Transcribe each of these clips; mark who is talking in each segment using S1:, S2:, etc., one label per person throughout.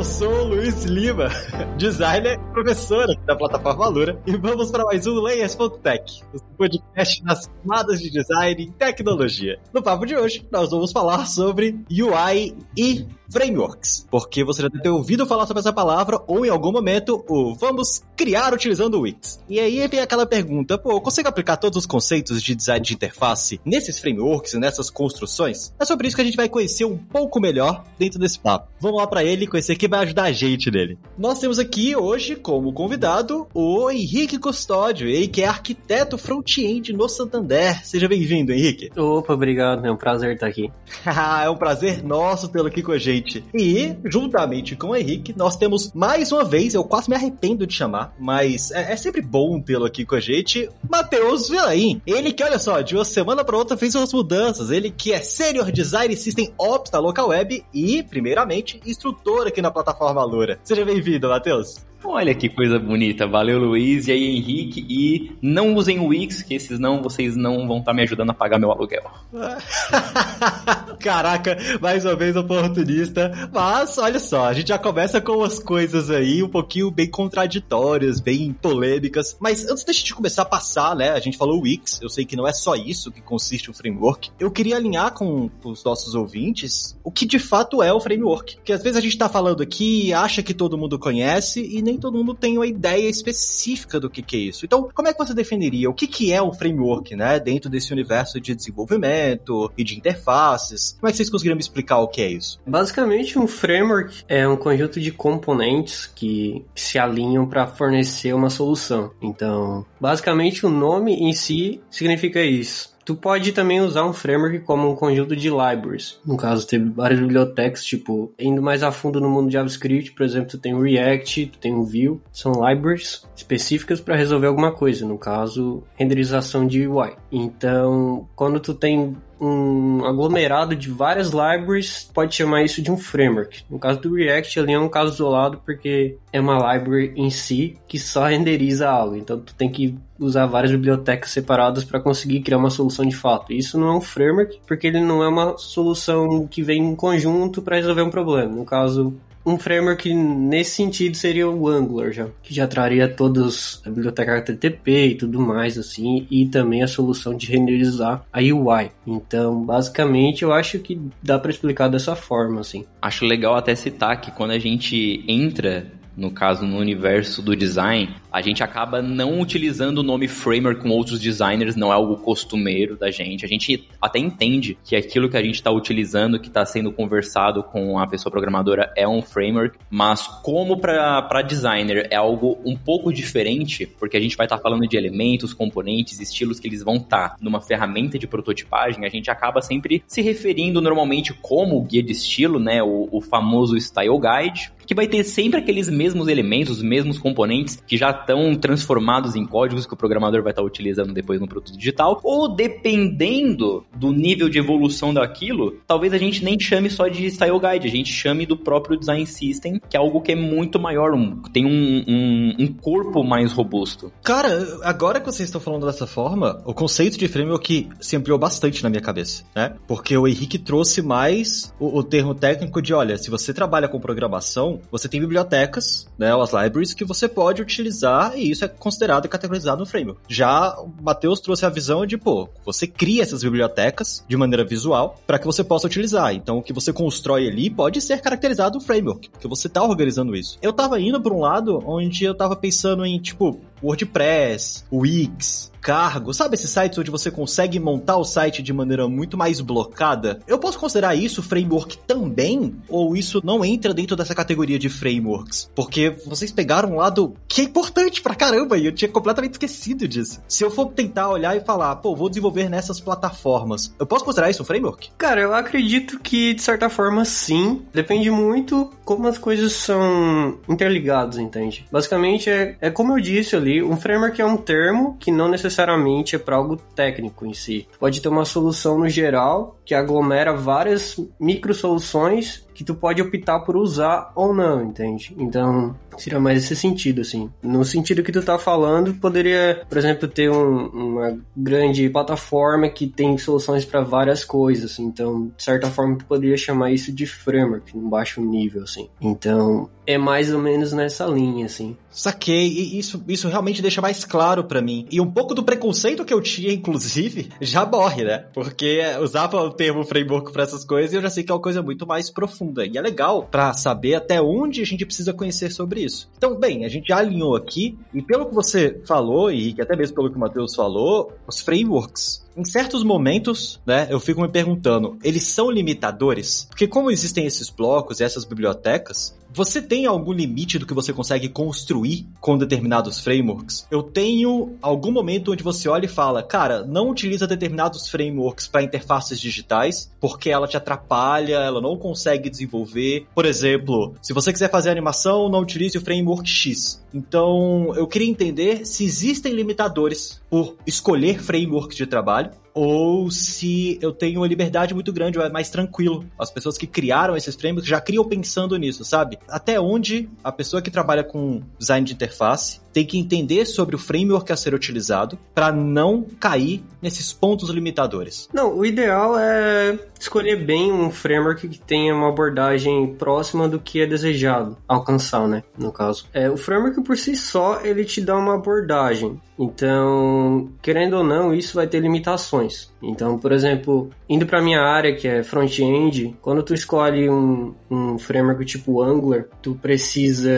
S1: Eu sou o Luiz Lima, designer e professor aqui da plataforma Lura, e vamos para mais um Layers.tech, o podcast das camadas de design e tecnologia. No papo de hoje, nós vamos falar sobre UI e frameworks, porque você já deve ter ouvido falar sobre essa palavra ou em algum momento o vamos criar utilizando o Wix. E aí vem aquela pergunta, pô, eu consigo aplicar todos os conceitos de design de interface nesses frameworks e nessas construções? É sobre isso que a gente vai conhecer um pouco melhor dentro desse papo. Vamos lá para ele conhecer quem vai ajudar a gente nele. Nós temos aqui hoje como convidado o Henrique Custódio, ele que é arquiteto front-end no Santander. Seja bem-vindo, Henrique.
S2: Opa, obrigado, é um prazer estar aqui.
S1: é um prazer nosso tê-lo aqui com a gente. E, juntamente com o Henrique, nós temos mais uma vez, eu quase me arrependo de chamar, mas é, é sempre bom tê-lo aqui com a gente, Matheus Vilaim. Ele que, olha só, de uma semana para outra fez suas mudanças. Ele que é Senior Design System Ops da Local Web e, primeiramente, instrutor aqui na plataforma Lura. Seja bem-vindo, Matheus.
S3: Olha que coisa bonita. Valeu, Luiz. E aí, Henrique. E não usem o Wix, que esses não, vocês não vão estar tá me ajudando a pagar meu aluguel.
S1: Caraca, mais uma vez oportunista. Mas, olha só, a gente já começa com as coisas aí um pouquinho bem contraditórias, bem polêmicas. Mas antes da gente começar a passar, né? A gente falou Wix. Eu sei que não é só isso que consiste o framework. Eu queria alinhar com os nossos ouvintes o que de fato é o framework. Porque às vezes a gente tá falando aqui, acha que todo mundo conhece e nem todo mundo tem uma ideia específica do que, que é isso. Então, como é que você definiria o que, que é o framework, né, dentro desse universo de desenvolvimento e de interfaces? Como é que vocês conseguiriam me explicar o que é isso?
S2: Basicamente, um framework é um conjunto de componentes que se alinham para fornecer uma solução. Então, basicamente, o nome em si significa isso. Tu pode também usar um framework como um conjunto de libraries. No caso, tem várias bibliotecas, tipo, indo mais a fundo no mundo JavaScript, por exemplo, tu tem o React, tu tem o Vue, são libraries específicas para resolver alguma coisa, no caso, renderização de UI. Então, quando tu tem um aglomerado de várias libraries, pode chamar isso de um framework. No caso do React, ele é um caso isolado porque é uma library em si que só renderiza algo. Então tu tem que usar várias bibliotecas separadas para conseguir criar uma solução de fato. Isso não é um framework porque ele não é uma solução que vem em conjunto para resolver um problema. No caso, um framework nesse sentido seria o Angular já, que já traria todos a biblioteca HTTP e tudo mais assim, e também a solução de renderizar a UI. Então, basicamente, eu acho que dá para explicar dessa forma assim.
S3: Acho legal até citar que quando a gente entra no caso no universo do design, a gente acaba não utilizando o nome framework com outros designers, não é algo costumeiro da gente. A gente até entende que aquilo que a gente está utilizando, que está sendo conversado com a pessoa programadora é um framework, mas como para designer é algo um pouco diferente, porque a gente vai estar tá falando de elementos, componentes, estilos que eles vão estar tá numa ferramenta de prototipagem, a gente acaba sempre se referindo normalmente como guia de estilo, né, o, o famoso style guide, que vai ter sempre aqueles mesmos elementos, os mesmos componentes que já estão transformados em códigos que o programador vai estar utilizando depois no produto digital, ou dependendo do nível de evolução daquilo, talvez a gente nem chame só de style guide, a gente chame do próprio design system, que é algo que é muito maior, um, tem um, um, um corpo mais robusto.
S1: Cara, agora que vocês estão falando dessa forma, o conceito de framework se ampliou bastante na minha cabeça, né? Porque o Henrique trouxe mais o, o termo técnico de, olha, se você trabalha com programação, você tem bibliotecas, né, as libraries, que você pode utilizar e isso é considerado e categorizado no framework. Já o Matheus trouxe a visão de, pô, você cria essas bibliotecas de maneira visual para que você possa utilizar. Então, o que você constrói ali pode ser caracterizado no framework, porque você tá organizando isso. Eu tava indo para um lado onde eu tava pensando em, tipo, WordPress, Wix, Cargo, sabe esses sites onde você consegue montar o site de maneira muito mais blocada? Eu posso considerar isso framework também? Ou isso não entra dentro dessa categoria de frameworks? Porque vocês pegaram um lado que é importante pra caramba e eu tinha completamente esquecido disso. Se eu for tentar olhar e falar, pô, vou desenvolver nessas plataformas, eu posso considerar isso um framework?
S2: Cara, eu acredito que de certa forma sim. Depende muito como as coisas são interligadas, entende? Basicamente é, é como eu disse ali Um framework é um termo que não necessariamente é para algo técnico em si. Pode ter uma solução no geral que aglomera várias micro soluções que tu pode optar por usar ou não, entende? Então, seria mais esse sentido, assim. No sentido que tu tá falando, poderia, por exemplo, ter um, uma grande plataforma que tem soluções para várias coisas. Então, de certa forma, tu poderia chamar isso de framework, um baixo nível, assim. Então, é mais ou menos nessa linha, assim.
S1: Saquei, e isso, isso realmente deixa mais claro para mim. E um pouco do preconceito que eu tinha, inclusive, já morre, né? Porque usava termo framework para essas coisas e eu já sei que é uma coisa muito mais profunda. E é legal para saber até onde a gente precisa conhecer sobre isso. Então, bem, a gente alinhou aqui, e pelo que você falou, e até mesmo pelo que o Matheus falou, os frameworks em certos momentos, né, eu fico me perguntando, eles são limitadores? Porque como existem esses blocos e essas bibliotecas, você tem algum limite do que você consegue construir com determinados frameworks? Eu tenho algum momento onde você olha e fala, cara, não utiliza determinados frameworks para interfaces digitais, porque ela te atrapalha, ela não consegue desenvolver. Por exemplo, se você quiser fazer animação, não utilize o framework X. Então, eu queria entender se existem limitadores por escolher frameworks de trabalho ou se eu tenho uma liberdade muito grande, ou é mais tranquilo. As pessoas que criaram esses frameworks já criam pensando nisso, sabe? Até onde a pessoa que trabalha com design de interface tem que entender sobre o framework a ser utilizado para não cair nesses pontos limitadores.
S2: Não, o ideal é escolher bem um framework que tenha uma abordagem próxima do que é desejado alcançar, né? No caso, é o framework por si só ele te dá uma abordagem. Então, querendo ou não, isso vai ter limitações. Então, por exemplo, indo para minha área que é front-end, quando tu escolhe um, um framework tipo Angular, tu precisa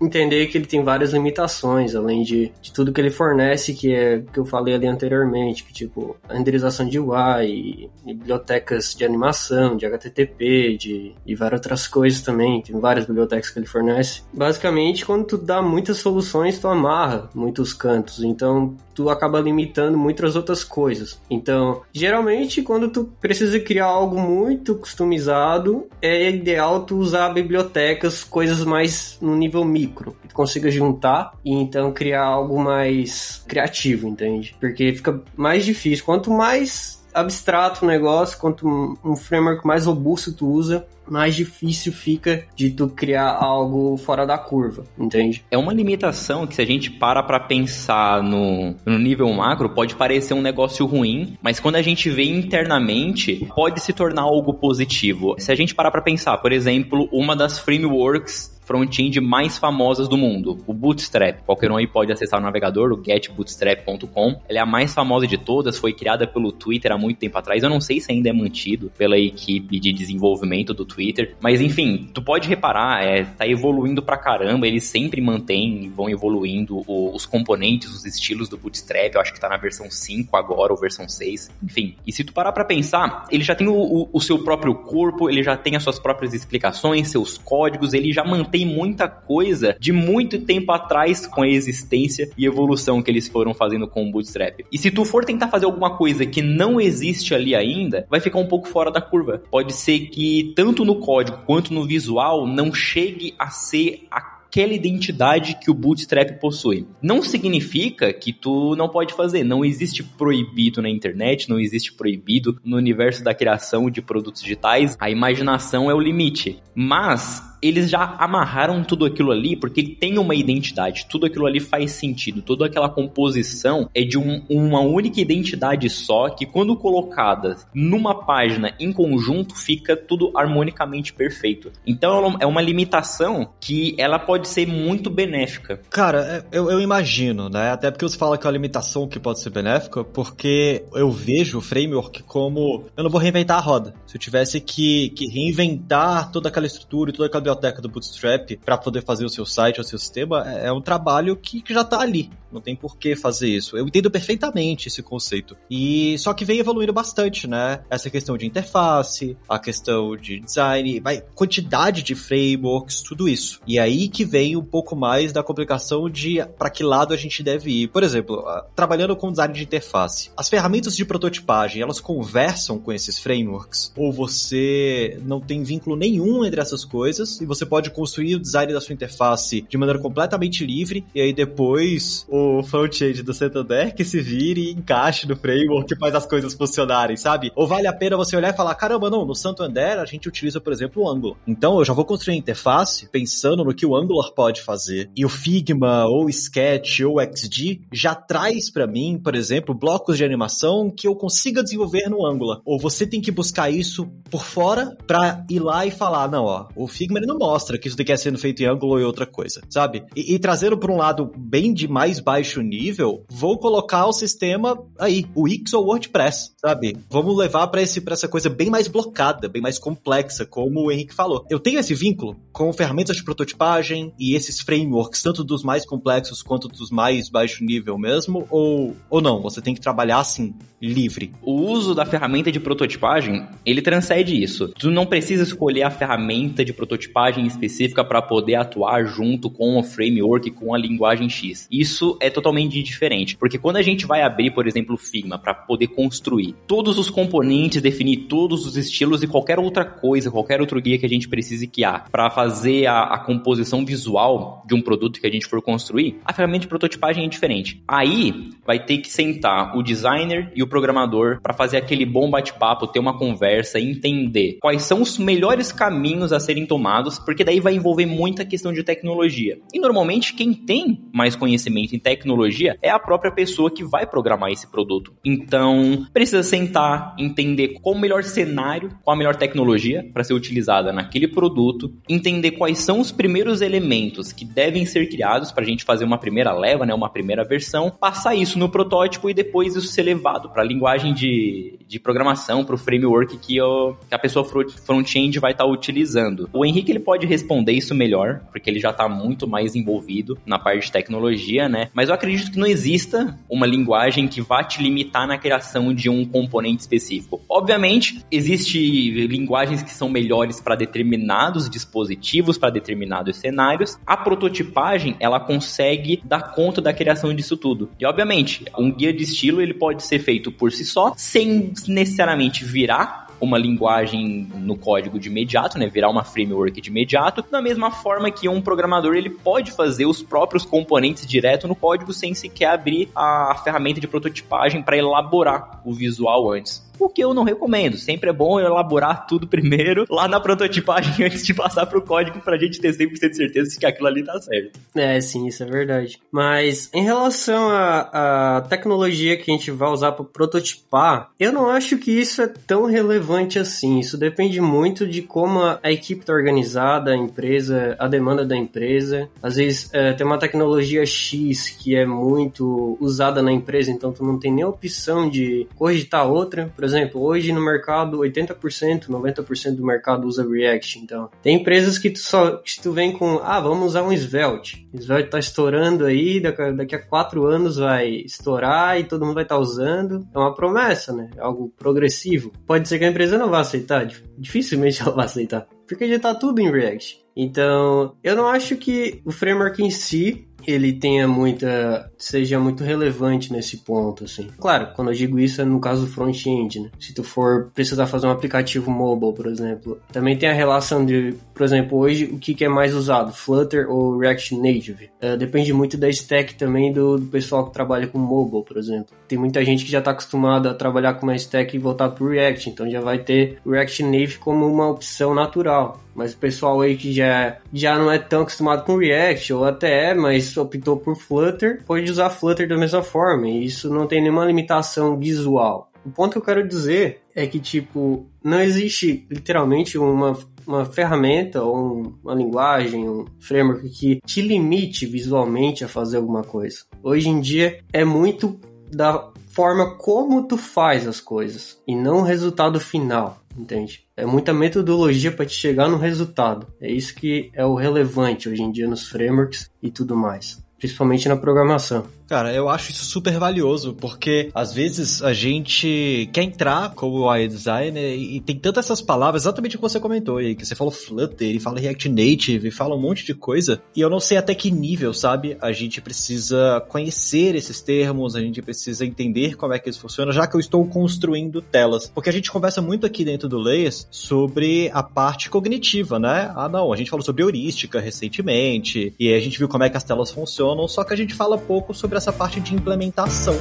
S2: entender que ele tem várias limitações, além de, de tudo que ele fornece, que é que eu falei ali anteriormente, que tipo renderização de UI, bibliotecas de animação, de HTTP, de, de várias outras coisas também, tem várias bibliotecas que ele fornece. Basicamente, quando tu dá muitas soluções, tu amarra muitos cantos, então tu acaba limitando muitas outras coisas. Então, geralmente, quando tu precisa criar algo muito customizado, é ideal tu usar bibliotecas, coisas mais no nível micro, que tu consiga juntar e então criar algo mais criativo, entende? Porque fica mais difícil. Quanto mais abstrato o negócio, quanto um framework mais robusto tu usa, mais difícil fica de tu criar algo fora da curva, entende?
S3: É uma limitação que se a gente para pra pensar no, no nível macro, pode parecer um negócio ruim, mas quando a gente vê internamente, pode se tornar algo positivo. Se a gente parar pra pensar, por exemplo, uma das frameworks front-end mais famosas do mundo, o Bootstrap. Qualquer um aí pode acessar o navegador, o getbootstrap.com. Ela é a mais famosa de todas, foi criada pelo Twitter há muito tempo atrás. Eu não sei se ainda é mantido pela equipe de desenvolvimento do Twitter, mas enfim, tu pode reparar, é, tá evoluindo pra caramba, eles sempre mantêm e vão evoluindo o, os componentes, os estilos do Bootstrap. Eu acho que tá na versão 5 agora, ou versão 6. Enfim, e se tu parar pra pensar, ele já tem o, o, o seu próprio corpo, ele já tem as suas próprias explicações, seus códigos, ele já mantém tem muita coisa de muito tempo atrás com a existência e evolução que eles foram fazendo com o Bootstrap. E se tu for tentar fazer alguma coisa que não existe ali ainda, vai ficar um pouco fora da curva. Pode ser que tanto no código quanto no visual não chegue a ser a aquela identidade que o Bootstrap possui. Não significa que tu não pode fazer. Não existe proibido na internet, não existe proibido no universo da criação de produtos digitais. A imaginação é o limite. Mas eles já amarraram tudo aquilo ali porque ele tem uma identidade, tudo aquilo ali faz sentido, toda aquela composição é de um, uma única identidade só que quando colocada numa página em conjunto fica tudo harmonicamente perfeito. Então é uma limitação que ela pode ser muito benéfica.
S1: Cara, é, eu, eu imagino, né? Até porque você fala que é uma limitação que pode ser benéfica, porque eu vejo o framework como eu não vou reinventar a roda. Se eu tivesse que, que reinventar toda aquela estrutura e toda aquela biblioteca do Bootstrap para poder fazer o seu site, o seu sistema, é, é um trabalho que, que já está ali. Não tem por que fazer isso. Eu entendo perfeitamente esse conceito. E só que vem evoluindo bastante, né? Essa questão de interface, a questão de design, vai, quantidade de frameworks, tudo isso. E aí que vem um pouco mais da complicação de para que lado a gente deve ir. Por exemplo, trabalhando com design de interface, as ferramentas de prototipagem, elas conversam com esses frameworks? Ou você não tem vínculo nenhum entre essas coisas e você pode construir o design da sua interface de maneira completamente livre, e aí depois o front-end do Santander que se vire e encaixe no framework que faz as coisas funcionarem, sabe? Ou vale a pena você olhar e falar, caramba, não, no Santander a gente utiliza, por exemplo, o Angular. Então eu já vou construir a interface pensando no que o Angular pode fazer. E o Figma, ou Sketch, ou XD já traz para mim, por exemplo, blocos de animação que eu consiga desenvolver no Angular. Ou você tem que buscar isso por fora para ir lá e falar, não, ó, o Figma ele não mostra que isso daqui é sendo feito em Angular ou outra coisa, sabe? E, e trazendo por um lado bem de mais baixo nível, vou colocar o sistema aí, o Wix ou WordPress, sabe? Vamos levar para esse para essa coisa bem mais blocada, bem mais complexa, como o Henrique falou. Eu tenho esse vínculo com ferramentas de prototipagem e esses frameworks, tanto dos mais complexos quanto dos mais baixo nível mesmo, ou, ou não? Você tem que trabalhar assim, livre.
S3: O uso da ferramenta de prototipagem, ele transcende isso. Tu não precisa escolher a ferramenta de prototipagem específica para poder atuar junto com o framework, com a linguagem X. Isso é totalmente diferente, porque quando a gente vai abrir, por exemplo, o Figma para poder construir todos os componentes, definir todos os estilos e qualquer outra coisa, qualquer outro guia que a gente precise criar para fazer a, a composição visual de um produto que a gente for construir, a ferramenta de prototipagem é diferente. Aí vai ter que sentar o designer e o programador para fazer aquele bom bate-papo, ter uma conversa, entender quais são os melhores caminhos a serem tomados, porque daí vai envolver muita questão de tecnologia. E normalmente quem tem mais conhecimento em tecnologia é a própria pessoa que vai programar esse produto. Então, precisa sentar, entender qual o melhor cenário, qual a melhor tecnologia para ser utilizada naquele produto, entender quais são os primeiros elementos que devem ser criados para a gente fazer uma primeira leva, né, uma primeira versão, passar isso no protótipo e depois isso ser levado para a linguagem de, de programação, para o framework que, eu, que a pessoa front-end vai estar tá utilizando. O Henrique ele pode responder isso melhor, porque ele já está muito mais envolvido na parte de tecnologia, né? Mas eu acredito que não exista uma linguagem que vá te limitar na criação de um componente específico. Obviamente, existe linguagens que são melhores para determinados dispositivos, para determinados cenários. A prototipagem, ela consegue dar conta da criação disso tudo. E obviamente, um guia de estilo ele pode ser feito por si só, sem necessariamente virar uma linguagem no código de imediato, né, virar uma framework de imediato, da mesma forma que um programador ele pode fazer os próprios componentes direto no código sem sequer abrir a ferramenta de prototipagem para elaborar o visual antes o que eu não recomendo. Sempre é bom elaborar tudo primeiro lá na prototipagem antes de passar pro código pra gente ter 100% de certeza de que aquilo ali tá certo.
S2: É, sim, isso é verdade. Mas em relação à, tecnologia que a gente vai usar para prototipar, eu não acho que isso é tão relevante assim. Isso depende muito de como a, a equipe tá organizada, a empresa, a demanda da empresa. Às vezes é, tem uma tecnologia X que é muito usada na empresa, então tu não tem nem opção de cogitar outra. Por exemplo, hoje no mercado 80%, 90% do mercado usa React, então. Tem empresas que tu só que tu vem com, ah, vamos usar um Svelte. Svelte tá estourando aí, daqui, daqui a quatro anos vai estourar e todo mundo vai estar tá usando. É uma promessa, né? É algo progressivo. Pode ser que a empresa não vá aceitar, dificilmente ela vai aceitar, porque já tá tudo em React. Então, eu não acho que o framework em si ele tenha muita seja muito relevante nesse ponto assim. Claro, quando eu digo isso é no caso do front-end, né? Se tu for precisar fazer um aplicativo mobile, por exemplo, também tem a relação de, por exemplo, hoje o que, que é mais usado, Flutter ou React Native? Uh, depende muito da stack também do, do, pessoal que trabalha com mobile, por exemplo. Tem muita gente que já está acostumada a trabalhar com uma stack e voltar para React, então já vai ter React Native como uma opção natural. Mas o pessoal aí que já, já não é tão acostumado com React, ou até é, mas optou por Flutter, pode usar Flutter da mesma forma. E isso não tem nenhuma limitação visual. O ponto que eu quero dizer é que, tipo, não existe literalmente uma, uma ferramenta ou uma linguagem, um framework que te limite visualmente a fazer alguma coisa. Hoje em dia é muito da forma como tu faz as coisas e não o resultado final, entende? É muita metodologia para te chegar no resultado. É isso que é o relevante hoje em dia nos frameworks e tudo mais, principalmente na programação.
S1: Cara, eu acho isso super valioso, porque às vezes a gente quer entrar como UI designer e tem tantas essas palavras, exatamente o que você comentou aí, que você falou Flutter e fala React Native e fala um monte de coisa, e eu não sei até que nível, sabe? A gente precisa conhecer esses termos, a gente precisa entender como é que isso funciona, já que eu estou construindo telas. Porque a gente conversa muito aqui dentro do Layers sobre a parte cognitiva, né? Ah, não, a gente falou sobre heurística recentemente, e a gente viu como é que as telas funcionam, só que a gente fala pouco sobre essa parte de implementação.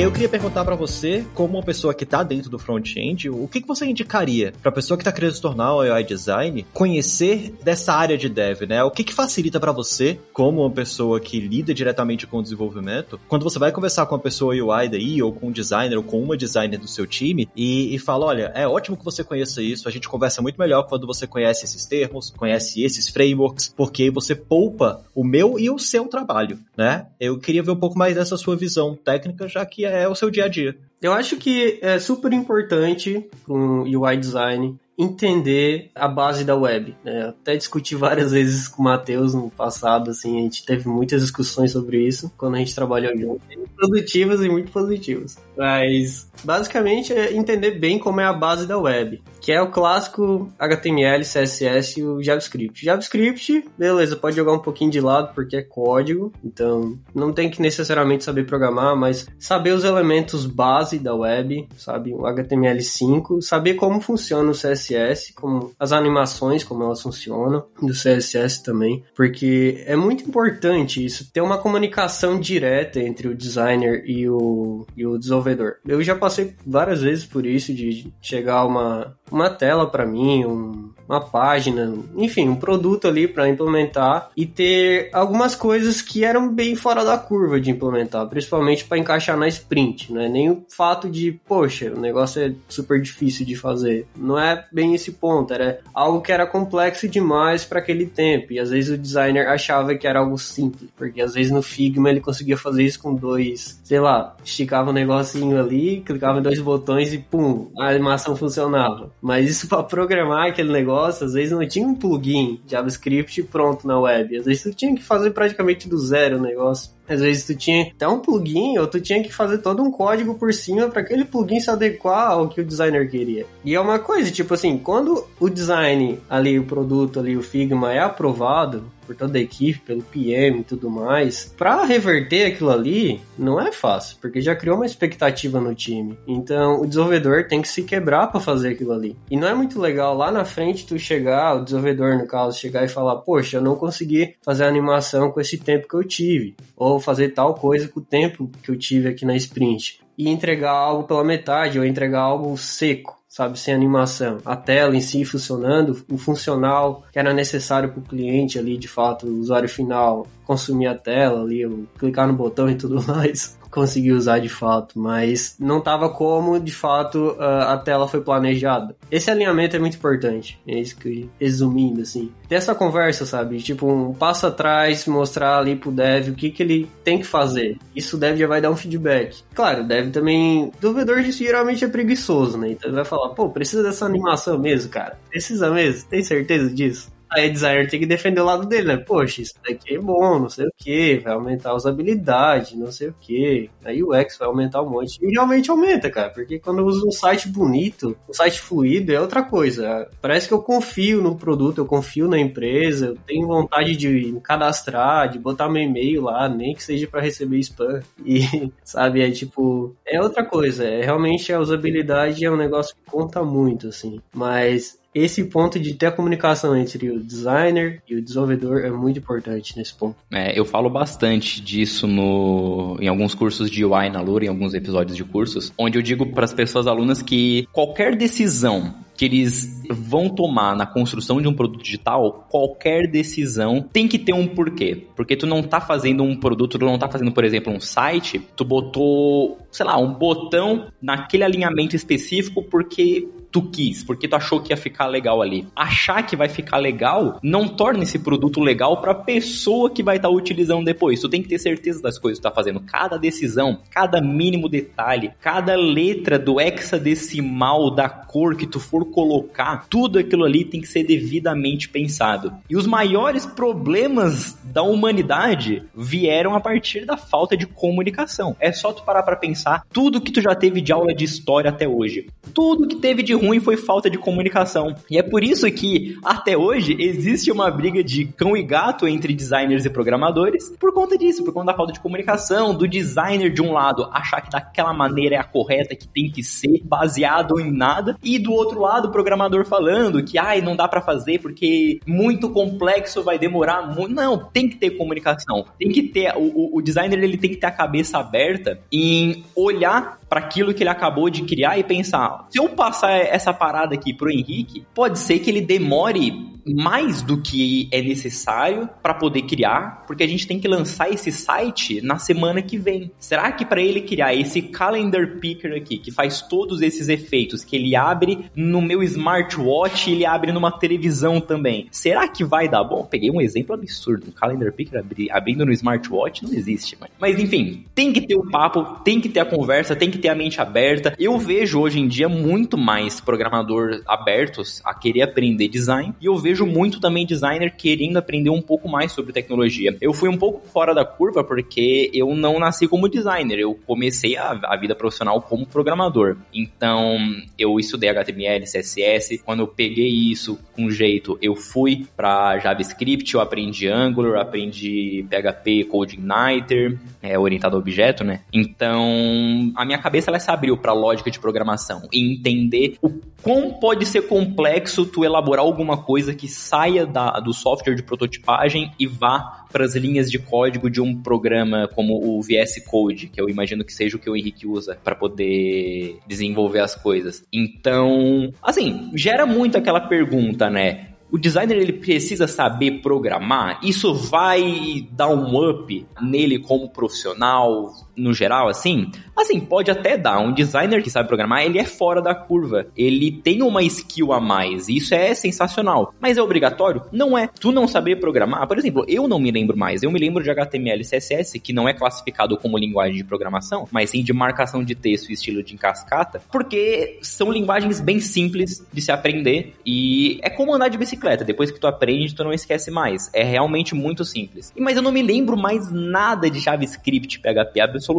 S1: Eu queria perguntar para você, como uma pessoa que tá dentro do front-end, o que, que você indicaria para pessoa que tá querendo se tornar um UI design, conhecer dessa área de dev, né? O que, que facilita para você, como uma pessoa que lida diretamente com o desenvolvimento, quando você vai conversar com uma pessoa UI daí, ou com um designer, ou com uma designer do seu time, e, e fala, olha, é ótimo que você conheça isso, a gente conversa muito melhor quando você conhece esses termos, conhece esses frameworks, porque você poupa o meu e o seu trabalho, né? Eu queria ver um pouco mais dessa sua visão técnica, já que é o seu dia a dia.
S2: Eu acho que é super importante para um UI design entender a base da web. Né? Até discuti várias vezes com o Matheus no passado, assim, a gente teve muitas discussões sobre isso quando a gente trabalhou junto. Produtivas e muito positivas. Mas, basicamente, é entender bem como é a base da web, que é o clássico HTML, CSS e o JavaScript. JavaScript, beleza, pode jogar um pouquinho de lado porque é código, então não tem que necessariamente saber programar, mas saber os elementos base da web, sabe? O HTML5, saber como funciona o CSS, como as animações, como elas funcionam, do CSS também, porque é muito importante isso, ter uma comunicação direta entre o designer e o, e o desenvolvedor. Eu já passei várias vezes por isso, de chegar uma, uma tela para mim, um, uma página, enfim, um produto ali para implementar e ter algumas coisas que eram bem fora da curva de implementar, principalmente para encaixar na sprint, né? Nem o fato de, poxa, o negócio é super difícil de fazer. Não é bem esse ponto, era algo que era complexo demais para aquele tempo e às vezes o designer achava que era algo simples, porque às vezes no Figma ele conseguia fazer isso com dois, sei lá, esticava o negócio ali, clicava em dois botões e pum, a animação funcionava. Mas isso para programar aquele negócio, às vezes não tinha um plugin JavaScript pronto na web. Às vezes tu tinha que fazer praticamente do zero o negócio. Às vezes tu tinha até um plugin ou tu tinha que fazer todo um código por cima para aquele plugin se adequar ao que o designer queria. E é uma coisa, tipo assim, quando o design ali, o produto ali, o Figma é aprovado, por toda a equipe, pelo PM e tudo mais, para reverter aquilo ali não é fácil, porque já criou uma expectativa no time. Então o desenvolvedor tem que se quebrar para fazer aquilo ali. E não é muito legal lá na frente tu chegar, o desenvolvedor no caso, chegar e falar: Poxa, eu não consegui fazer a animação com esse tempo que eu tive, ou fazer tal coisa com o tempo que eu tive aqui na sprint. E entregar algo pela metade, ou entregar algo seco sabe, sem animação. A tela em si funcionando, o funcional que era necessário para o cliente ali, de fato, o usuário final consumir a tela ali, clicar no botão e tudo mais conseguir usar de fato, mas não estava como de fato a tela foi planejada. Esse alinhamento é muito importante, é isso que resumindo assim. Ter essa conversa, sabe? Tipo, um passo atrás, mostrar ali pro dev o que, que ele tem que fazer. Isso o dev já vai dar um feedback. Claro, o dev também. O desenvolvedor geralmente é preguiçoso, né? Então ele vai falar, pô, precisa dessa animação mesmo, cara. Precisa mesmo, tem certeza disso? Aí o designer tem que defender o lado dele, né? Poxa, isso daqui é bom, não sei o que, vai aumentar a usabilidade, não sei o que. Aí o X vai aumentar um monte. E realmente aumenta, cara, porque quando eu uso um site bonito, um site fluido, é outra coisa. Parece que eu confio no produto, eu confio na empresa, eu tenho vontade de me cadastrar, de botar meu e-mail lá, nem que seja para receber spam. E, sabe, é tipo, é outra coisa. É, realmente a usabilidade é um negócio que conta muito, assim. Mas esse ponto de ter a comunicação entre o designer e o desenvolvedor é muito importante nesse ponto.
S3: É, eu falo bastante disso no, em alguns cursos de UI na Lura, em alguns episódios de cursos, onde eu digo para as pessoas alunas que qualquer decisão que eles vão tomar na construção de um produto digital, qualquer decisão tem que ter um porquê. Porque tu não tá fazendo um produto, tu não tá fazendo, por exemplo, um site, tu botou, sei lá, um botão naquele alinhamento específico porque tu quis, porque tu achou que ia ficar legal ali. Achar que vai ficar legal não torna esse produto legal para pessoa que vai estar tá utilizando depois. Tu tem que ter certeza das coisas que tu tá fazendo. Cada decisão, cada mínimo detalhe, cada letra do hexadecimal da cor que tu for colocar, tudo aquilo ali tem que ser devidamente pensado. E os maiores problemas da humanidade vieram a partir da falta de comunicação. É só tu parar para pensar tudo que tu já teve de aula de história até hoje. Tudo que teve de ruim foi falta de comunicação. E é por isso que até hoje existe uma briga de cão e gato entre designers e programadores por conta disso, por conta da falta de comunicação, do designer de um lado achar que daquela maneira é a correta, que tem que ser baseado em nada, e do outro lado o programador falando que ai, não dá para fazer porque muito complexo vai demorar muito. Não, tem que ter comunicação. Tem que ter o, o designer ele tem que ter a cabeça aberta em olhar para aquilo que ele acabou de criar e pensar, se eu passar essa parada aqui pro Henrique, pode ser que ele demore mais do que é necessário para poder criar, porque a gente tem que lançar esse site na semana que vem. Será que para ele criar esse calendar picker aqui, que faz todos esses efeitos, que ele abre no meu smartwatch ele abre numa televisão também, será que vai dar bom? Peguei um exemplo absurdo, um calendar picker abri, abrindo no smartwatch não existe, mas, mas enfim, tem que ter o papo, tem que ter a conversa, tem que ter a mente aberta. Eu vejo hoje em dia muito mais programador abertos a querer aprender design e eu vejo muito também designer querendo aprender um pouco mais sobre tecnologia. Eu fui um pouco fora da curva porque eu não nasci como designer, eu comecei a, a vida profissional como programador. Então, eu estudei HTML, CSS. Quando eu peguei isso com jeito, eu fui para JavaScript, eu aprendi Angular, aprendi PHP, CodeIgniter, é, orientado a objeto, né? Então, a minha cabeça ela se abriu para lógica de programação e entender o quão pode ser complexo tu elaborar alguma coisa que saia da, do software de prototipagem e vá para as linhas de código de um programa como o VS Code, que eu imagino que seja o que o Henrique usa para poder desenvolver as coisas. Então, assim, gera muito aquela pergunta, né? o designer ele precisa saber programar. Isso vai dar um up nele como profissional, no geral, assim? Assim, pode até dar. Um designer que sabe programar, ele é fora da curva. Ele tem uma skill a mais. E isso é sensacional. Mas é obrigatório? Não é. Tu não saber programar, por exemplo, eu não me lembro mais. Eu me lembro de HTML e CSS, que não é classificado como linguagem de programação, mas sim de marcação de texto e estilo de cascata, porque são linguagens bem simples de se aprender e é como andar de bicicleta. Depois que tu aprende, tu não esquece mais. É realmente muito simples. Mas eu não me lembro mais nada de JavaScript, PHP, absolutamente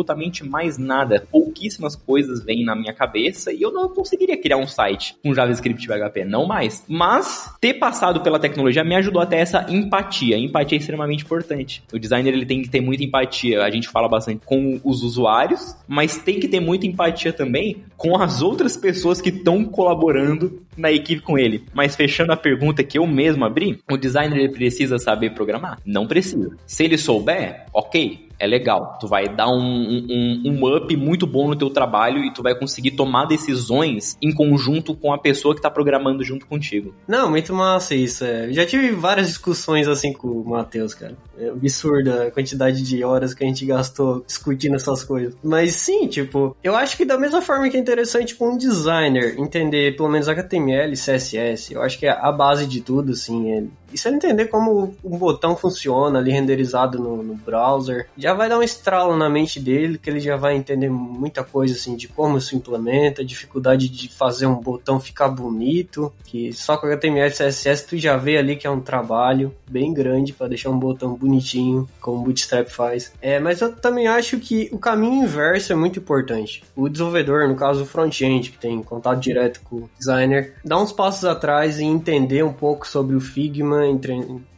S3: mais nada. Pouquíssimas coisas vêm na minha cabeça e eu não conseguiria criar um site com JavaScript e PHP, não mais. Mas ter passado pela tecnologia me ajudou até essa empatia. empatia é extremamente importante. O designer ele tem que ter muita empatia. A gente fala bastante com os usuários, mas tem que ter muita empatia também com as outras pessoas que estão colaborando na equipe com ele. Mas fechando a pergunta que eu mesmo abri, o designer ele precisa saber programar? Não precisa. Se ele souber, ok é legal. Tu vai dar um, um, um, up muito bom no teu trabalho e tu vai conseguir tomar decisões em conjunto com a pessoa que tá programando junto contigo.
S2: Não, muito massa isso. É. Já tive várias discussões assim com o Matheus, cara. É absurda a quantidade de horas que a gente gastou discutindo essas coisas. Mas sim, tipo, eu acho que da mesma forma que é interessante com um designer entender pelo menos HTML CSS, eu acho que é a base de tudo, assim, é e se ele entender como um botão funciona ali renderizado no, no, browser, já vai dar um estralo na mente dele, que ele já vai entender muita coisa assim de como isso implementa, dificuldade de fazer um botão ficar bonito, que só com HTML e CSS tu já vê ali que é um trabalho bem grande para deixar um botão bonitinho, como o Bootstrap faz. É, mas eu também acho que o caminho inverso é muito importante. O desenvolvedor, no caso o front-end, que tem contato direto com o designer, dá uns passos atrás e entender um pouco sobre o Figma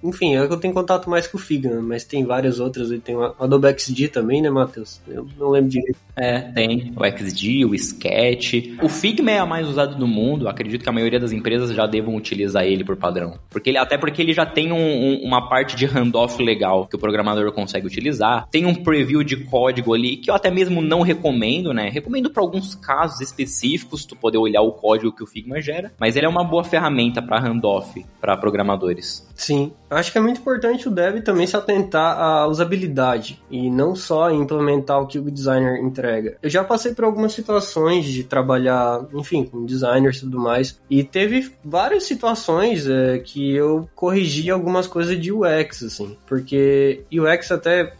S2: enfim, eu tenho contato mais com o Figma, mas tem várias outras. Tem o Adobe XD também, né, Matheus? Eu não lembro direito.
S3: É, tem o XD, o Sketch. O Figma é a mais usada do mundo. Acredito que a maioria das empresas já devam utilizar ele por padrão. Porque ele, até porque ele já tem um, um, uma parte de handoff legal que o programador consegue utilizar. Tem um preview de código ali que eu até mesmo não recomendo, né? Recomendo para alguns casos específicos tu poder olhar o código que o Figma gera. Mas ele é uma boa ferramenta para handoff para programadores.
S2: Sim, acho que é muito importante o dev também se atentar à usabilidade e não só implementar o que o designer entrega. Eu já passei por algumas situações de trabalhar, enfim, com designers e tudo mais, e teve várias situações é, que eu corrigi algumas coisas de UX, assim, porque UX até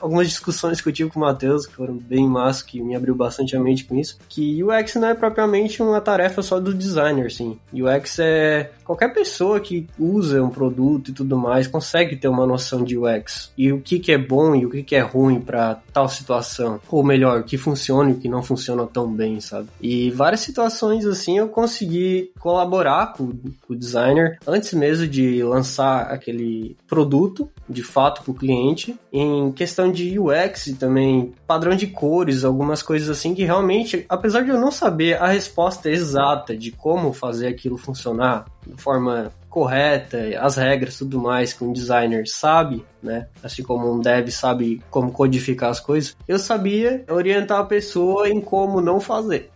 S2: algumas discussões que eu tive com o Matheus, que foram bem massa, que me abriu bastante a mente com isso, que UX não é propriamente uma tarefa só do designer, sim. UX é qualquer pessoa que usa um produto e tudo mais consegue ter uma noção de UX e o que, que é bom e o que, que é ruim para tal situação, ou melhor, o que funciona e o que não funciona tão bem, sabe? E várias situações assim eu consegui colaborar com, com o designer antes mesmo de lançar aquele produto de fato para o cliente em questão de UX também, padrão de cores, algumas coisas assim que realmente, apesar de eu não saber a resposta exata de como fazer aquilo funcionar de forma correta, as regras tudo mais que um designer sabe, né? Assim como um dev sabe como codificar as coisas, eu sabia orientar a pessoa em como não fazer.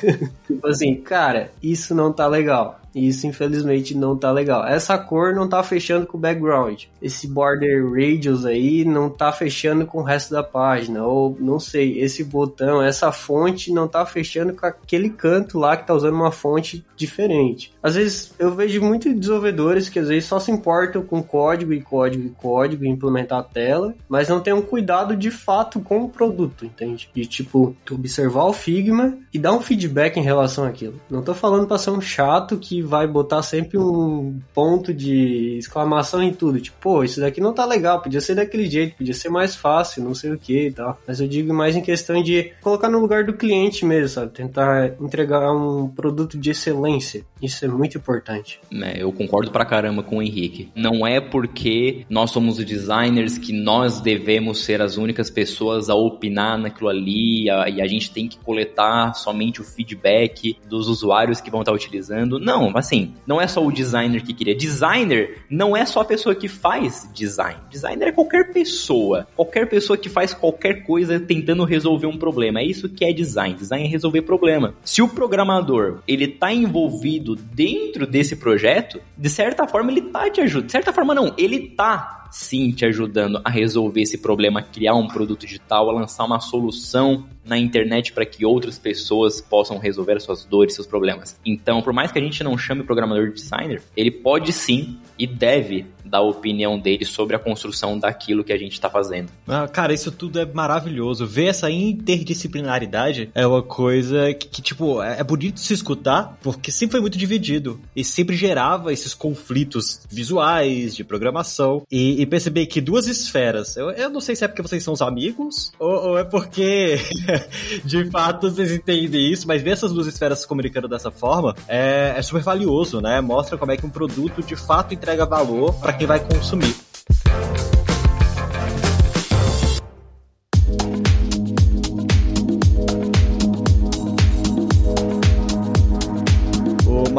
S2: tipo assim, cara, isso não tá legal. Isso infelizmente não tá legal. Essa cor não tá fechando com o background. Esse border radius aí não tá fechando com o resto da página. Ou não sei, esse botão, essa fonte não tá fechando com aquele canto lá que tá usando uma fonte diferente. Às vezes eu vejo muitos desenvolvedores que às vezes só se importam com código e código e código e implementar a tela, mas não tem um cuidado de fato com o produto, entende? De tipo, observar o Figma e dar um feedback em relação àquilo. Não tô falando para ser um chato que vai botar sempre um ponto de exclamação em tudo. Tipo, pô, isso daqui não tá legal, podia ser daquele jeito, podia ser mais fácil, não sei o que e tal. Mas eu digo mais em questão de colocar no lugar do cliente mesmo, sabe? Tentar entregar um produto de excelência. Isso é muito importante.
S3: É, eu concordo pra caramba com o Henrique. Não é porque nós somos designers que nós devemos ser as únicas pessoas a opinar naquilo ali a, e a gente tem que coletar somente o feedback dos usuários que vão estar utilizando. Não, assim, não é só o designer que queria. Designer não é só a pessoa que faz design. Designer é qualquer pessoa. Qualquer pessoa que faz qualquer coisa tentando resolver um problema. É isso que é design. Design é resolver problema. Se o programador, ele tá envolvido dentro desse projeto, de certa forma ele tá te ajudando. De certa forma não, ele tá sim te ajudando a resolver esse problema, a criar um produto digital, a lançar uma solução na internet para que outras pessoas possam resolver suas dores, seus problemas. Então, por mais que a gente não chame o programador de designer, ele pode sim e deve dar a opinião dele sobre a construção daquilo que a gente está fazendo.
S1: Ah, cara, isso tudo é maravilhoso. Ver essa interdisciplinaridade é uma coisa que, que, tipo, é bonito se escutar, porque sempre foi muito dividido e sempre gerava esses conflitos visuais, de programação, e, e perceber que duas esferas, eu, eu, não sei se é porque vocês são os amigos, ou, ou é porque de fato vocês entendem isso, mas ver essas duas esferas se comunicando dessa forma é, é super valioso, né? Mostra como é que um produto de fato entrega valor para quem vai consumir.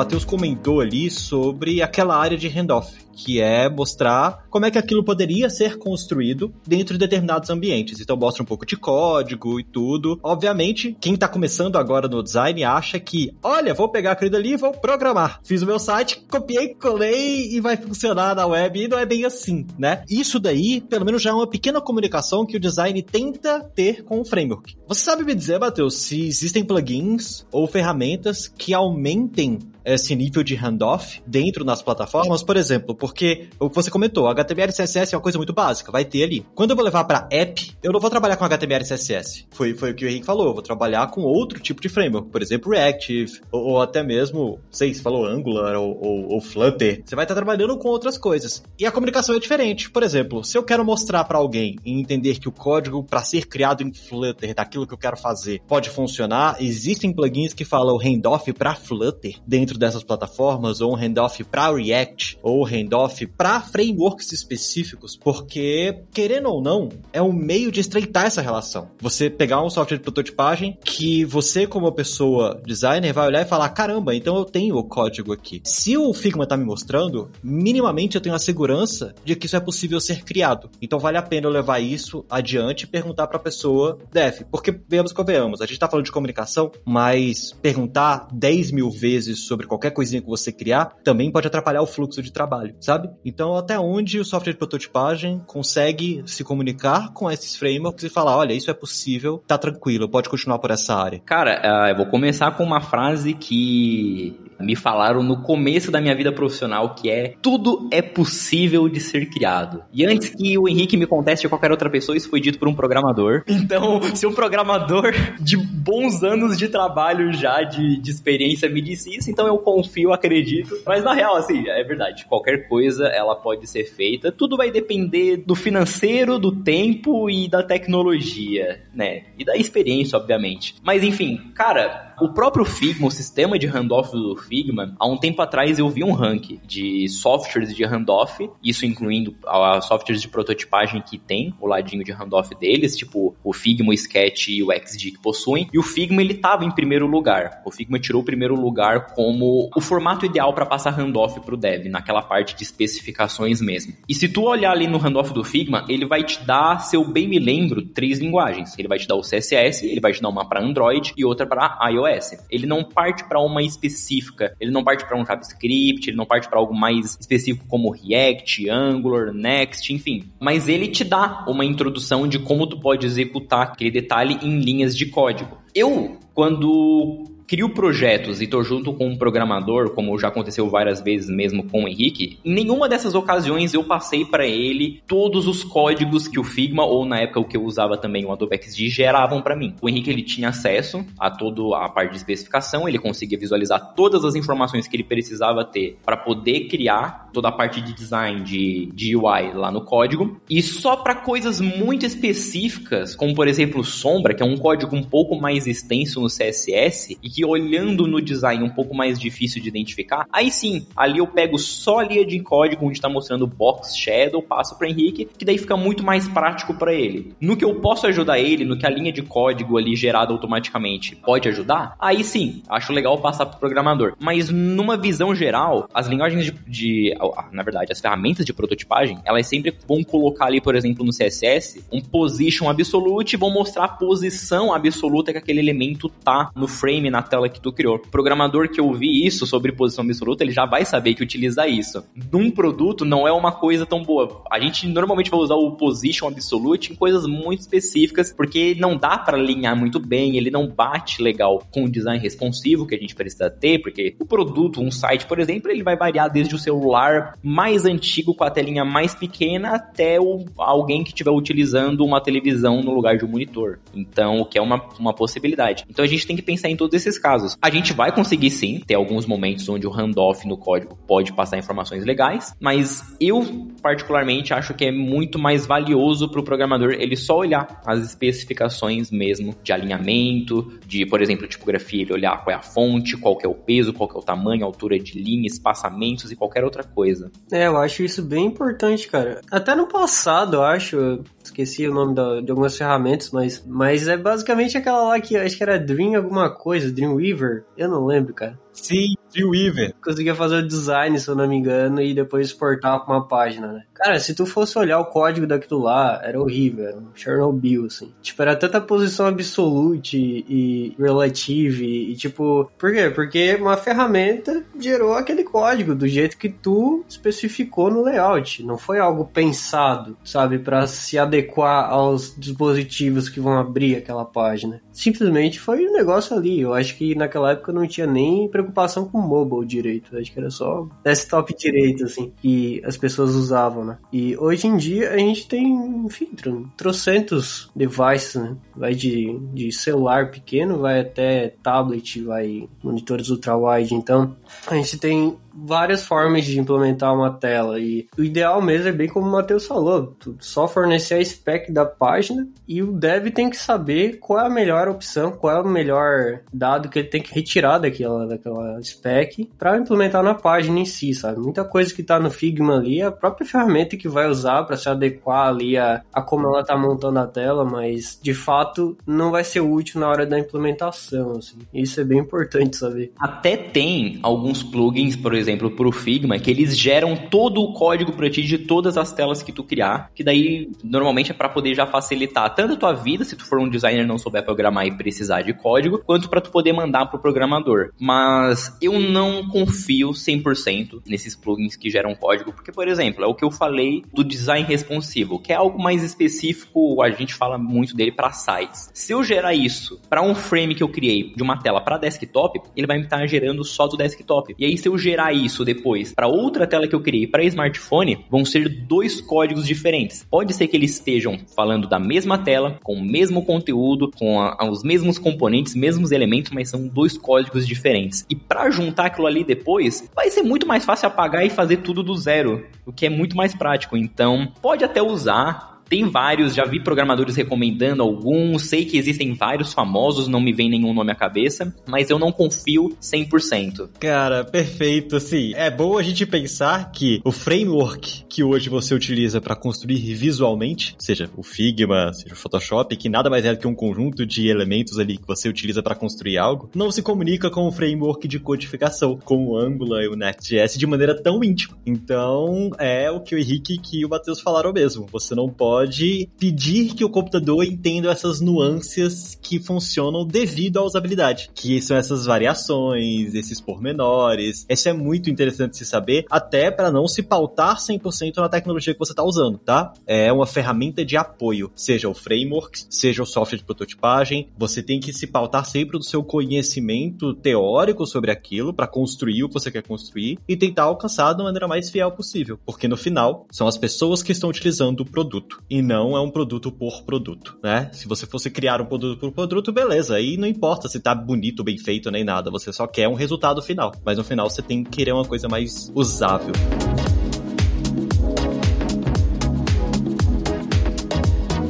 S1: Matheus comentou ali sobre aquela área de handoff que é mostrar como é que aquilo poderia ser construído dentro de determinados ambientes. Então mostra um pouco de código e tudo. Obviamente, quem está começando agora no design acha que, olha, vou pegar aquilo ali e vou programar. Fiz o meu site, copiei, colei e vai funcionar na web. E não é bem assim, né? Isso daí, pelo menos, já é uma pequena comunicação que o design tenta ter com o framework. Você sabe me dizer, Matheus, se existem plugins ou ferramentas que aumentem esse nível de handoff dentro das plataformas, por exemplo, porque o que você comentou, HTML e CSS é uma coisa muito básica, vai ter ali. Quando eu vou levar para app, eu não vou trabalhar com HTML e CSS. Foi, foi o que o Henrique falou, eu vou trabalhar com outro tipo de framework, por exemplo, Reactive, ou, ou até mesmo, sei se falou Angular ou, ou, ou, Flutter. Você vai estar trabalhando com outras coisas. E a comunicação é diferente. Por exemplo, se eu quero mostrar para alguém e entender que o código para ser criado em Flutter, daquilo que eu quero fazer, pode funcionar, existem plugins que falam handoff para Flutter dentro dessas plataformas, ou um handoff para React, ou handoff handoff para frameworks específicos, porque, querendo ou não, é um meio de estreitar essa relação. Você pegar um software de prototipagem que você, como pessoa designer, vai olhar e falar: caramba, então eu tenho o código aqui. Se o Figma está me mostrando, minimamente eu tenho a segurança de que isso é possível ser criado. Então vale a pena eu levar isso adiante e perguntar para a pessoa, deve, porque veamos que veamos, a gente está falando de comunicação, mas perguntar 10 mil vezes sobre qualquer coisinha que você criar, também pode atrapalhar o fluxo de trabalho, sabe? Então, até onde o software de prototipagem consegue se comunicar com esses frameworks e falar, olha, isso é possível, tá tranquilo, pode continuar por essa área.
S3: Cara, uh, eu vou começar com uma frase que me falaram no começo da minha vida profissional, que é tudo é possível de ser criado. E antes que o Henrique me conteste ou qualquer outra pessoa, isso foi dito por um programador. Então, se um programador de bons anos de trabalho já, de, de experiência, me disse isso, então eu confio, acredito. Mas na real, assim, é verdade. Qualquer coisa, ela pode ser feita. Tudo vai depender do financeiro, do tempo e da tecnologia, né? E da experiência, obviamente. Mas enfim, cara, o próprio Figma, o sistema de handoff do Figma, há um tempo atrás eu vi um ranking de softwares de handoff, isso incluindo a softwares de prototipagem que tem o ladinho de handoff deles, tipo o Figma, o Sketch e o XD que possuem, e o Figma ele estava em primeiro lugar. O Figma tirou o primeiro lugar como o formato ideal para passar handoff para o dev, naquela parte de especificações mesmo. E se tu olhar ali no handoff do Figma, ele vai te dar, se eu bem me lembro, três linguagens. Ele vai te dar o CSS, ele vai te dar uma para Android e outra para iOS iOS. Ele não parte para uma específica, ele não parte para um JavaScript, ele não parte para algo mais específico como React, Angular, Next, enfim. Mas ele te dá uma introdução de como tu pode executar aquele detalhe em linhas de código. Eu, quando crio projetos e tô junto com um programador, como já aconteceu várias vezes mesmo com o Henrique, em nenhuma dessas ocasiões eu passei para ele todos os códigos que o Figma ou na época o que eu usava também o Adobe XD geravam para mim. O Henrique ele tinha acesso a toda a parte de especificação, ele conseguia visualizar todas as informações que ele precisava ter para poder criar toda a parte de design de, de UI lá no código. E só para coisas muito específicas, como por exemplo sombra, que é um código um pouco mais extenso no CSS e que olhando no design um pouco mais difícil de identificar, aí sim, ali eu pego só a linha de código onde está mostrando box shadow, passo para Henrique, que daí fica muito mais prático para ele. No que eu posso ajudar ele, no que a linha de código ali gerada automaticamente pode ajudar, aí sim, acho legal passar para o programador. Mas numa visão geral, as linguagens de, de, na verdade, as ferramentas de prototipagem, elas sempre vão colocar ali, por exemplo, no CSS, um position absolute e vão mostrar a posição absoluta que aquele elemento tá no frame, na tela que tu criou. O programador que ouvir isso sobre posição absoluta, ele já vai saber que utilizar isso. Num produto não é uma coisa tão boa. A gente normalmente vai usar o position absolute em coisas muito específicas, porque não dá para alinhar muito bem, ele não bate legal com o design responsivo que a gente precisa ter, porque o produto, um site, por exemplo, ele vai variar desde o celular mais antigo com a telinha mais pequena até o, alguém que estiver utilizando uma televisão no lugar de um monitor. Então, o que é uma, uma possibilidade. Então a gente tem que pensar em todos esses nesses casos. A gente vai conseguir sim ter alguns momentos onde o handoff no código pode passar informações legais, mas eu particularmente acho que é muito mais valioso para o programador ele só olhar as especificações mesmo de alinhamento, de, por exemplo, tipografia, ele olhar qual é a fonte, qual é o peso, qual é o tamanho, altura de linha, espaçamentos e qualquer outra coisa.
S2: É, eu acho isso bem importante, cara. Até no passado, eu acho, esqueci o nome da, de algumas ferramentas, mas, mas é basicamente aquela lá que acho que era Dream alguma coisa, Dreamweaver, eu não lembro, cara.
S1: Sim, Dreamweaver.
S2: Conseguia fazer o design, se eu não me engano, e depois exportar pra uma página, né? Cara, se tu fosse olhar o código daquilo lá, era horrível, era um Chernobyl, assim. Tipo, era tanta posição absolute e relative, e, tipo... Por quê? Porque uma ferramenta gerou aquele código do jeito que tu especificou no layout. Não foi algo pensado, sabe, para se adequar aos dispositivos que vão abrir aquela página. Simplesmente foi um negócio ali. Eu acho que naquela época não tinha nem preocupação com mobile direito. Eu acho que era só desktop direito, assim, que as pessoas usavam, né? E hoje em dia a gente tem, enfim, trocentos devices, né? Vai de, de celular pequeno, vai até tablet, vai monitores ultra-wide. Então, a gente tem várias formas de implementar uma tela e o ideal mesmo é bem como o Matheus falou, só fornecer a spec da página e o dev tem que saber qual é a melhor opção, qual é o melhor dado que ele tem que retirar daquela, daquela spec para implementar na página em si, sabe? Muita coisa que tá no Figma ali, é a própria ferramenta que vai usar para se adequar ali a, a como ela tá montando a tela, mas de fato não vai ser útil na hora da implementação, assim. Isso é bem importante saber.
S3: Até tem alguns plugins, por exemplo, exemplo, para o Figma, que eles geram todo o código para ti de todas as telas que tu criar, que daí normalmente é para poder já facilitar tanto a tua vida, se tu for um designer não souber programar e precisar de código, quanto para tu poder mandar pro programador. Mas eu não confio 100% nesses plugins que geram código, porque, por exemplo, é o que eu falei do design responsivo, que é algo mais específico, a gente fala muito dele para sites. Se eu gerar isso para um frame que eu criei de uma tela para desktop, ele vai me estar gerando só do desktop. E aí, se eu gerar isso depois para outra tela que eu criei para smartphone, vão ser dois códigos diferentes. Pode ser que eles estejam falando da mesma tela, com o mesmo conteúdo, com a, os mesmos componentes, mesmos elementos, mas são dois códigos diferentes. E para juntar aquilo ali depois, vai ser muito mais fácil apagar e fazer tudo do zero, o que é muito mais prático. Então, pode até usar, tem vários, já vi programadores recomendando alguns, sei que existem vários famosos, não me vem nenhum nome à cabeça, mas eu não confio 100%.
S1: Cara, perfeito, assim, é bom a gente pensar que o framework que hoje você utiliza para construir visualmente, seja o Figma, seja o Photoshop, que nada mais é do que um conjunto de elementos ali que você utiliza para construir algo, não se comunica com o framework de codificação, como o Angular e o Next.js de maneira tão íntima. Então, é o que o Henrique e o Matheus falaram mesmo. Você não pode pode pedir que o computador entenda essas nuances que funcionam devido à usabilidade, que são essas variações, esses pormenores. Isso é muito interessante se saber, até para não se pautar 100% na tecnologia que você está usando, tá? É uma ferramenta de apoio, seja o framework, seja o software de prototipagem. Você tem que se pautar sempre do seu conhecimento teórico sobre aquilo para construir o que você quer construir e tentar alcançar da maneira mais fiel possível, porque no final são as pessoas que estão utilizando o produto e não é um produto por produto, né? Se você fosse criar um produto por produto, beleza, aí não importa se tá bonito, bem feito nem nada, você só quer um resultado final, mas no final você tem que querer uma coisa mais usável.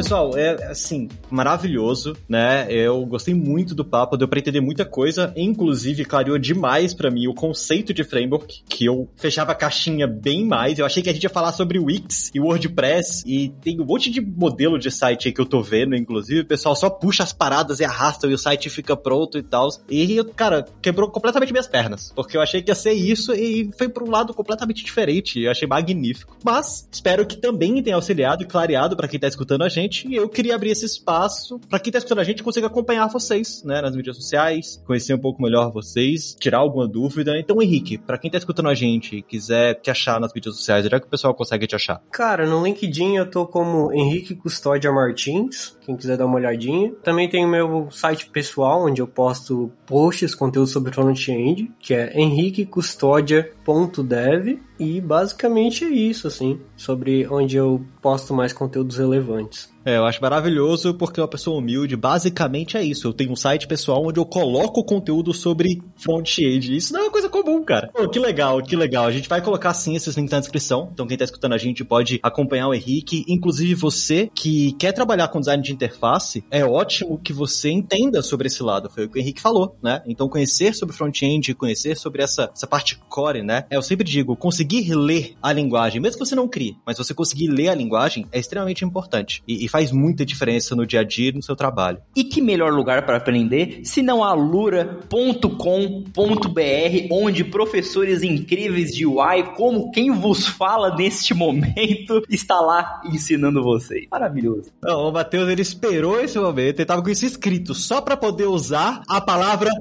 S1: Pessoal, é assim, maravilhoso, né? Eu gostei muito do papo, deu pra entender muita coisa, inclusive clareou demais para mim o conceito de framework, que eu fechava a caixinha bem mais. Eu achei que a gente ia falar sobre Wix e WordPress, e tem um monte de modelo de site aí que eu tô vendo, inclusive, o pessoal só puxa as paradas e arrasta e o site fica pronto e tal. E, cara, quebrou completamente minhas pernas, porque eu achei que ia ser isso e foi pra um lado completamente diferente. Eu achei magnífico. Mas espero que também tenha auxiliado e clareado para quem tá escutando a gente gente eu queria abrir esse espaço para quem tá escutando a gente consiga acompanhar vocês, né, nas mídias sociais, conhecer um pouco melhor vocês, tirar alguma dúvida. Então, Henrique, para quem tá escutando a gente e quiser te achar nas mídias sociais, onde é que o pessoal consegue te achar?
S2: Cara, no LinkedIn eu tô como Henrique Custódia Martins, quem quiser dar uma olhadinha. Também tem o meu site pessoal, onde eu posto posts, conteúdo sobre front-end, que é henriquecustodia.dev. E basicamente é isso, assim, sobre onde eu posto mais conteúdos relevantes.
S1: É, eu acho maravilhoso porque uma pessoa humilde, basicamente é isso. Eu tenho um site pessoal onde eu coloco conteúdo sobre front-end. Isso não é uma coisa comum, cara. Pô, que legal, que legal. A gente vai colocar sim esses links na descrição. Então quem tá escutando a gente pode acompanhar o Henrique. Inclusive você que quer trabalhar com design de interface, é ótimo que você entenda sobre esse lado. Foi o que o Henrique falou, né? Então conhecer sobre front-end, conhecer sobre essa, essa parte core, né? É, eu sempre digo, conseguir ler a linguagem, mesmo que você não crie, mas você conseguir ler a linguagem é extremamente importante. E, e faz muita diferença no dia a dia e no seu trabalho.
S3: E que melhor lugar para aprender se não a lura.com.br, onde professores incríveis de UI, como quem vos fala neste momento, está lá ensinando vocês. Maravilhoso.
S1: Não, o Matheus, ele esperou esse momento, ele tava com isso escrito, só para poder usar a palavra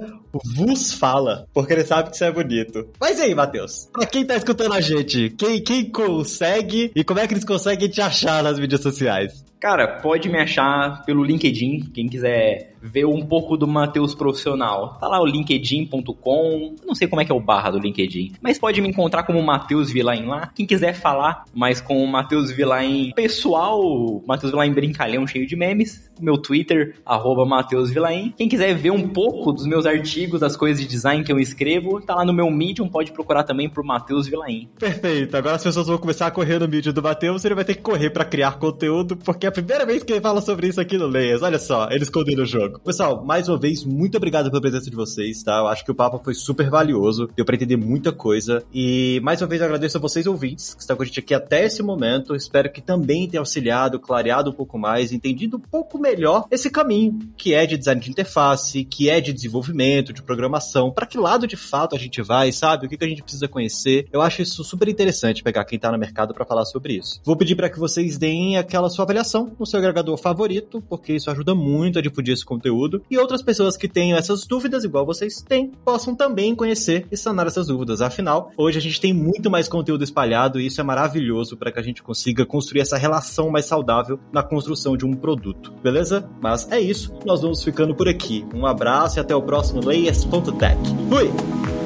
S1: vos fala, porque ele sabe que isso é bonito. Mas e aí, Matheus? Pra quem tá escutando a gente, quem, quem consegue e como é que eles conseguem te achar nas mídias sociais?
S3: Cara, pode me achar pelo LinkedIn, quem quiser ver um pouco do Matheus profissional. Tá lá o linkedin.com, não sei como é que é o barra do LinkedIn, mas pode me encontrar como Matheus Vilain lá. Quem quiser falar mais com o Matheus Vilain pessoal, Matheus Vilain brincalhão cheio de memes, meu Twitter, arroba Matheus Vilain. Quem quiser ver um pouco dos meus artigos, das coisas de design que eu escrevo, tá lá no meu Medium, pode procurar também por Matheus Vilain.
S1: Perfeito, agora as pessoas vão começar a correr no Medium do Matheus, ele vai ter que correr para criar conteúdo, porque é a primeira vez que ele fala sobre isso aqui no Leias. Olha só, ele escondeu o jogo. Pessoal, mais uma vez, muito obrigado pela presença de vocês, tá? Eu acho que o papo foi super valioso, deu pra entender muita coisa. E mais uma vez eu agradeço a vocês ouvintes que estão com a gente aqui até esse momento. Espero que também tenha auxiliado, clareado um pouco mais, entendido um pouco melhor esse caminho que é de design de interface, que é de desenvolvimento, de programação, para que lado de fato a gente vai, sabe? O que, que a gente precisa conhecer. Eu acho isso super interessante pegar quem tá no mercado para falar sobre isso. Vou pedir para que vocês deem aquela sua avaliação no seu agregador favorito, porque isso ajuda muito a difundir esse conteúdo. E outras pessoas que tenham essas dúvidas, igual vocês têm, possam também conhecer e sanar essas dúvidas. Afinal, hoje a gente tem muito mais conteúdo espalhado e isso é maravilhoso para que a gente consiga construir essa relação mais saudável na construção de um produto. Beleza? Mas é isso. Nós vamos ficando por aqui. Um abraço e até o próximo Layers.tech. Fui!